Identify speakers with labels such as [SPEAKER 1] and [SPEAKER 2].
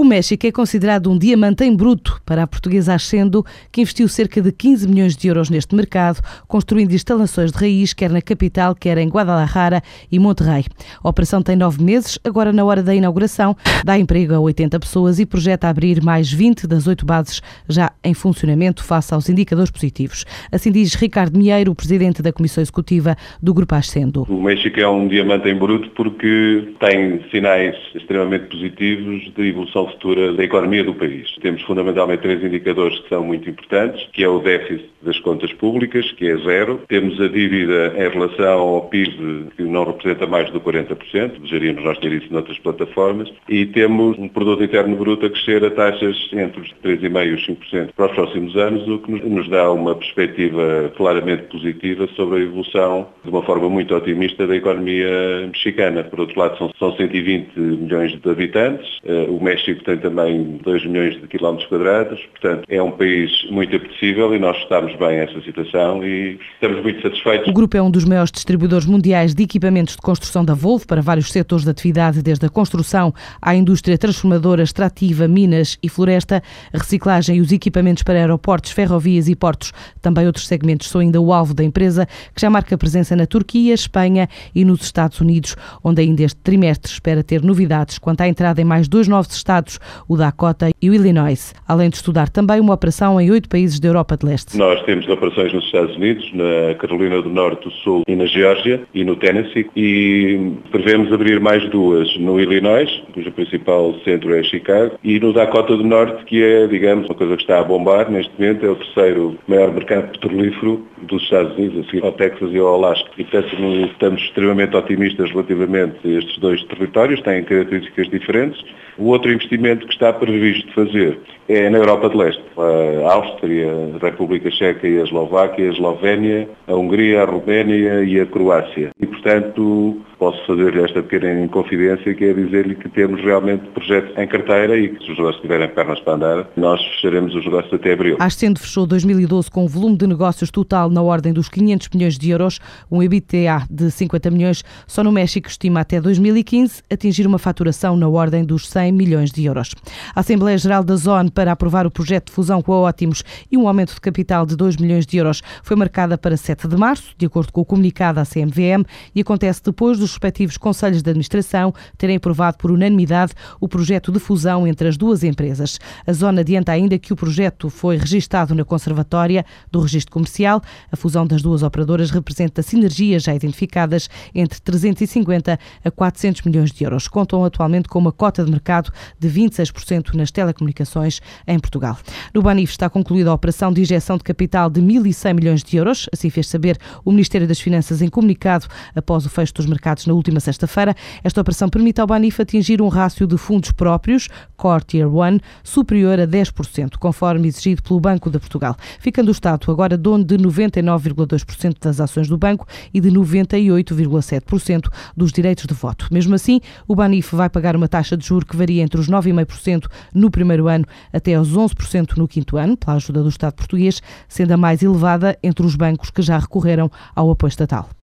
[SPEAKER 1] O México é considerado um diamante em bruto para a portuguesa Ascendo, que investiu cerca de 15 milhões de euros neste mercado, construindo instalações de raiz, quer na capital, quer em Guadalajara e Monterrey. A operação tem nove meses, agora na hora da inauguração, dá emprego a 80 pessoas e projeta abrir mais 20 das oito bases já em funcionamento face aos indicadores positivos. Assim diz Ricardo Mieiro, presidente da Comissão Executiva do Grupo Ascendo.
[SPEAKER 2] O México é um diamante em bruto porque tem sinais extremamente positivos de evolução futura da economia do país. Temos fundamentalmente três indicadores que são muito importantes, que é o déficit das contas públicas, que é zero. Temos a dívida em relação ao PIB, que não representa mais do 40%, desejaríamos nós ter isso noutras plataformas, e temos um produto interno bruto a crescer a taxas entre os 3,5% e os 5% para os próximos anos, o que nos dá uma perspectiva claramente positiva sobre a evolução, de uma forma muito otimista, da economia mexicana. Por outro lado, são, são 120 milhões de habitantes, eh, o México tem também 2 milhões de quilómetros quadrados, portanto é um país muito apetecível e nós estamos bem nessa situação e estamos muito satisfeitos.
[SPEAKER 1] O grupo é um dos maiores distribuidores mundiais de equipamentos de construção da Volvo para vários setores de atividade, desde a construção à indústria transformadora, extrativa, minas e floresta, reciclagem e os equipamentos para aeroportos, ferrovias e portos. Também outros segmentos são ainda o alvo da empresa, que já marca presença na Turquia, Espanha e nos Estados Unidos, onde ainda este trimestre espera ter novidades quanto à entrada em mais dois novos estados, o Dakota e o Illinois, além de estudar também uma operação em oito países da Europa de Leste.
[SPEAKER 2] Nós temos operações nos Estados Unidos, na Carolina do Norte, do Sul e na Geórgia e no Tennessee e prevemos abrir mais duas no Illinois, cujo principal centro é Chicago, e no Dakota do Norte, que é, digamos, uma coisa que está a bombar neste momento, é o terceiro maior mercado petrolífero dos Estados Unidos, a seguir ao Texas e ao Alasca. E, portanto, estamos extremamente otimistas relativamente a estes dois territórios, têm características diferentes. O outro investimento que está previsto fazer é na Europa de Leste. A Áustria, a República Checa e a Eslováquia, a Eslovénia, a Hungria, a Roménia e a Croácia. E, portanto, posso fazer esta pequena confidência, que é dizer-lhe que temos realmente projetos em carteira e que se os negócios tiverem pernas para andar, nós fecharemos os negócios até abril.
[SPEAKER 1] A Ascendo fechou 2012 com um volume de negócios total na ordem dos 500 milhões de euros, um EBITDA de 50 milhões. Só no México estima até 2015 atingir uma faturação na ordem dos 100 milhões de euros. A Assembleia Geral da Zone para aprovar o projeto de fusão com a Ótimos e um aumento de capital de 2 milhões de euros foi marcada para 7 de março, de acordo com o comunicado à CMVM, e acontece depois dos respectivos conselhos de administração terem aprovado por unanimidade o projeto de fusão entre as duas empresas. A Zona adianta ainda que o projeto foi registado na Conservatória do Registro Comercial. A fusão das duas operadoras representa sinergias já identificadas entre 350 a 400 milhões de euros. Contam atualmente com uma cota de mercado de 26% nas telecomunicações em Portugal. No Banif está concluída a operação de injeção de capital de 1.100 milhões de euros, assim fez saber o Ministério das Finanças em comunicado após o fecho dos mercados na última sexta-feira. Esta operação permite ao Banif atingir um rácio de fundos próprios, Core Tier 1, superior a 10%, conforme exigido pelo Banco de Portugal, ficando o Estado agora dono de 99,2% das ações do banco e de 98,7% dos direitos de voto. Mesmo assim, o Banif vai pagar uma taxa de juro que varia entre os 9,5% no primeiro ano até aos 11% no quinto ano, pela ajuda do Estado português, sendo a mais elevada entre os bancos que já recorreram ao apoio estatal.